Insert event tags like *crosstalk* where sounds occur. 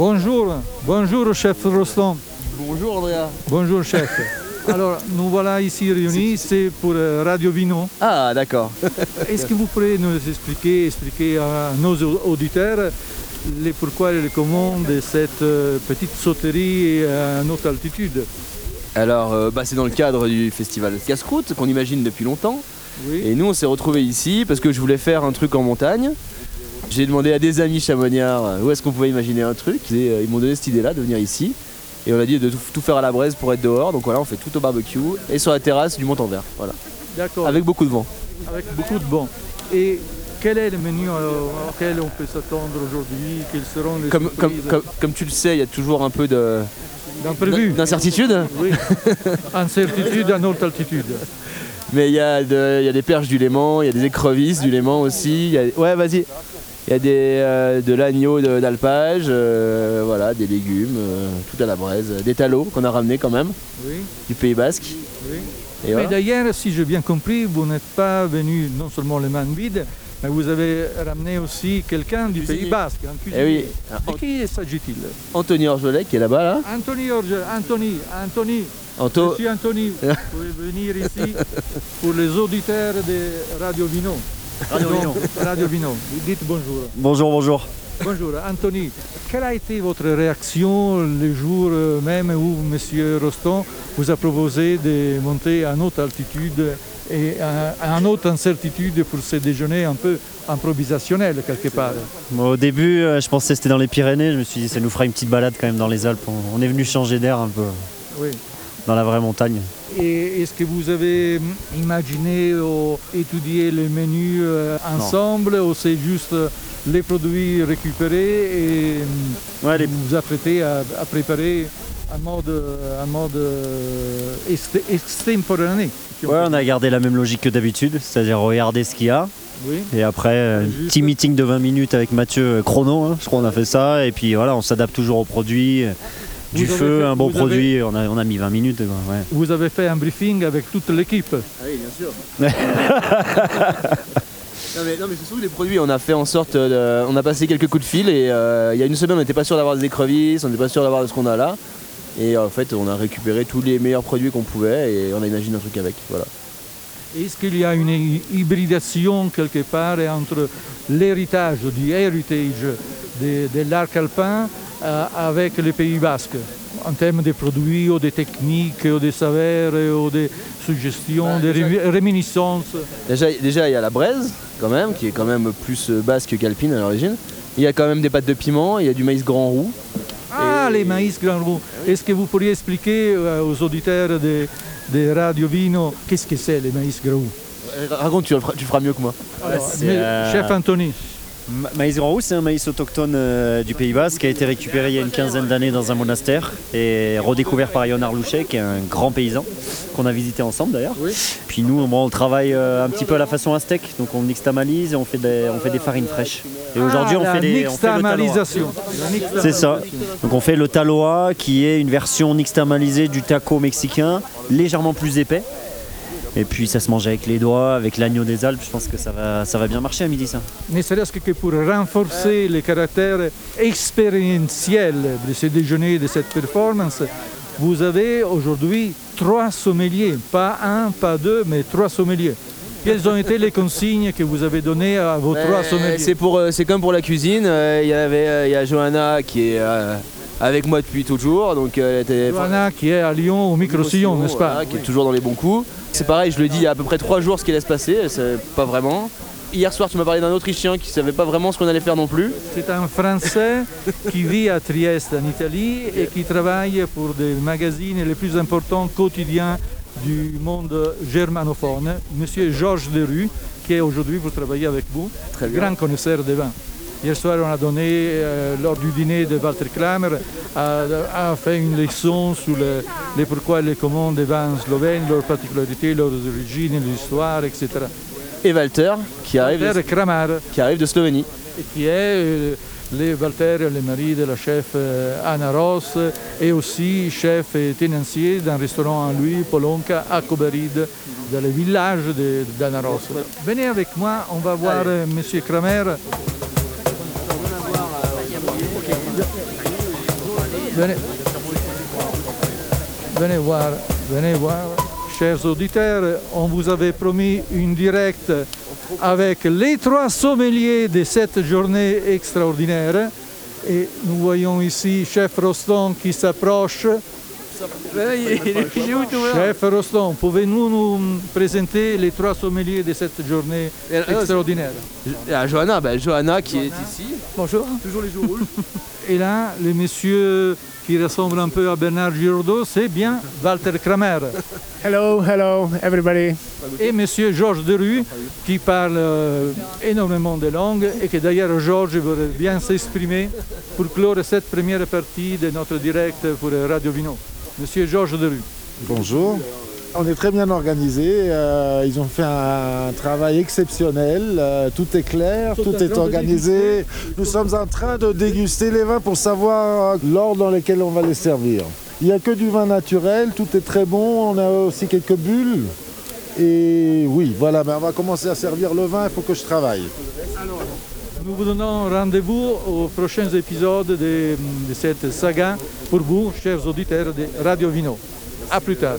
Bonjour, bonjour chef Rostand. Bonjour Andrea. Bonjour chef. *laughs* Alors nous voilà ici réunis, c'est pour euh, Radio Vino. Ah d'accord. *laughs* Est-ce que vous pourriez nous expliquer, expliquer à nos auditeurs les pourquoi et les comment de cette euh, petite sauterie à haute altitude? Alors euh, bah, c'est dans le cadre du festival Casse-Croûte qu'on imagine depuis longtemps. Oui. Et nous on s'est retrouvés ici parce que je voulais faire un truc en montagne. J'ai demandé à des amis chamonniards euh, où est-ce qu'on pouvait imaginer un truc. Et, euh, ils m'ont donné cette idée là de venir ici. Et on a dit de tout, tout faire à la braise pour être dehors. Donc voilà, on fait tout au barbecue et sur la terrasse du Montanvert. Voilà. D'accord. Avec beaucoup de vent. Avec beaucoup de bon. Et quel est le menu euh, auquel on peut s'attendre aujourd'hui? Quelles seront les Comme, comme, comme, comme tu le sais, il y a toujours un peu de D'imprévu d'incertitude. Oui. Incertitude à haute altitude. Mais il y, a y des perches du Léman, il y a des écrevisses du Léman aussi. il y a- Ouais, vas-y. Il y a des, euh, de l'agneau d'alpage, euh, voilà, des légumes, euh, tout à la braise, des talots qu'on a ramenés quand même Oui, du Pays Basque. oui. Et Mais d'ailleurs, si j'ai bien compris, vous n'êtes pas venu non seulement les mains vides, mais vous avez ramené aussi quelqu'un du. Pays Basque, un Eh oui, De qui s'agit-il Anthony Orgelet qui est là-bas là. Anthony Orge, Anthony, Anthony, Anto, Monsieur Anthony, vous pouvez venir ici *laughs* pour les auditeurs de Radio Vino. Radio Vino. Radio Vino. Dites bonjour. Bonjour, bonjour. Bonjour, Anthony. Quelle a été votre réaction le jour même où M. Rostand vous a proposé de monter à haute altitude et à, à haute incertitude pour ce déjeuner un peu improvisationnel quelque part? Bon, au début, euh, je pensais que c'était dans les Pyrénées. Je me suis dit, ça nous fera une petite balade quand même dans les Alpes. On- On est venu changer d'air un peu Oui. Dans la vraie montagne. Et est-ce que vous avez imaginé ou étudié le menu euh, ensemble ou c'est juste euh, les produits récupérés et Ouais, les- vous vous apprêtez à, à préparer un mode, euh, un mode euh, extemporané ouais, on a gardé la même logique que d'habitude, c'est-à-dire regarder ce qu'il y a. Oui. Et après, euh, un petit meeting de 20 minutes avec Mathieu euh, chrono, hein, je crois qu'on a fait ça. Et puis voilà, on s'adapte toujours au produit. Du Vous avez feu, fait- un bon produit, on, a, on a mis 20 minutes. quoi, ouais. Vous avez fait un briefing avec toute l'équipe. Ah oui, bien sûr. *laughs* non, mais, non, mais c'est surtout les produits. On a fait en sorte. de- on a passé quelques coups de fil et euh, il y a une semaine, on n'était pas sûr d'avoir des écrevisses, on n'était pas sûr d'avoir ce qu'on a là. Et en fait, on a récupéré tous les meilleurs produits qu'on pouvait et on a imaginé un truc avec. Voilà. Est-ce qu'il y a une hy- hybridation quelque part entre l'héritage, du heritage de, de l'arc alpin avec le Pays Basque en termes de produits ou de techniques ou de saveurs ou de suggestions, Bah, de déjà- réminiscences Déjà, déjà, il y a la braise, quand même, qui est quand même plus euh, basque qu'alpine à l'origine. Il y a quand même des pâtes de piment, il y a du maïs grand roux. Ah, Et- les maïs grand roux. Est-ce que vous pourriez expliquer euh, aux auditeurs de, de Radio Vino qu'est-ce que c'est les maïs grand roux? Euh, Raconte, tu le feras, tu feras mieux que moi. Alors, euh, Chef Anthony, Maïs grand c'est un maïs autochtone euh, du Pays Basque qui a été récupéré il y a une quinzaine d'années dans un monastère et redécouvert par Yon Arlouchet, qui est un grand paysan qu'on a visité ensemble d'ailleurs. Oui. Puis nous, on travaille euh, un petit peu à la façon aztèque, donc on nixtamalise et on fait des, on fait des farines fraîches. Et aujourd'hui, Ah, on, fait des, on fait le taloa. nixtamalisation. La C'est ça. Donc on fait le taloa qui est une version nixtamalisée du taco mexicain, légèrement plus épais. Et puis ça se mange avec les doigts, avec l'agneau des Alpes. Je pense que ça va, ça va bien marcher à midi ça. ne serait-ce que pour renforcer le caractère expérientiel de ce déjeuner, de cette performance, vous avez aujourd'hui trois sommeliers, pas un, pas deux, mais trois sommeliers. Quelles ont été les consignes que vous avez données à vos trois Euh, sommeliers? C'est pour, euh, c'est comme pour la cuisine. euh, Il y avait, euh, il y a Johanna qui est euh, avec moi depuis toujours, donc euh, elle était. Johanna qui est à Lyon au micro-sillon, n'est-ce pas? Voilà, Qui est toujours dans les bons coups. C'est pareil, je le dis il y a à peu près trois jours ce qui allait se passer, c'est pas vraiment. Hier soir, tu m'as parlé d'un Autrichien qui savait pas vraiment ce qu'on allait faire non plus. C'est un Français qui vit à Trieste en Italie et qui travaille pour des magazines les plus importants quotidiens du monde germanophone. Monsieur Georges Derue, qui est aujourd'hui pour travailler avec vous, Très grand connaisseur des vins. Hier soir, on a donné, euh, lors du dîner de Walter Kramer, a, a fait une leçon sur le- les pourquoi et les comment des vins slovènes, leurs particularités, leurs origines, l'histoire, etc. Et Walter qui arrive, Walter Kramer, qui arrive de Slovénie. et qui est euh, le Walter, le mari de la chef euh, Anna Ross, et aussi chef et tenancier d'un restaurant à lui, Polonka, à Kobarid, dans le village d'Anna Ross. Venez avec moi, on va voir euh, Monsieur Kramer. Venez, voir, venez voir. Chers auditeurs, on vous avait promis une directe avec les trois sommeliers de cette journée extraordinaire. Et nous voyons ici Chef Roston qui s'approche. Chef Roston, pouvez-vous nous présenter les trois sommeliers de cette journée extraordinaire? Et à Johanna, bah, Johanna qui est ici. Bonjour. Toujours les jours rouges. *laughs* Et là, le monsieur qui ressemble un peu à Bernard Giraudot, c'est bien Walter Kramer. Hello, hello, everybody. Et monsieur Georges Derue, qui parle euh, énormément de langues et que d'ailleurs Georges voudrait bien s'exprimer pour clore cette première partie de notre direct pour Radio Vino. Monsieur Georges Derue. Bonjour. On est très bien organisé. euh, ils ont fait un travail exceptionnel. euh, tout est clair, Tout est organisé. Nous sommes en train de déguster les vins pour savoir l'ordre dans lequel on va les servir. Il n'y a que du vin naturel, tout est très bon. On a aussi quelques bulles. Et oui, voilà, on va commencer à servir le vin. Il faut que je travaille. Nous vous donnons rendez-vous aux prochains épisodes de, de cette saga pour vous, chers auditeurs de Radio Vino. À plus tard.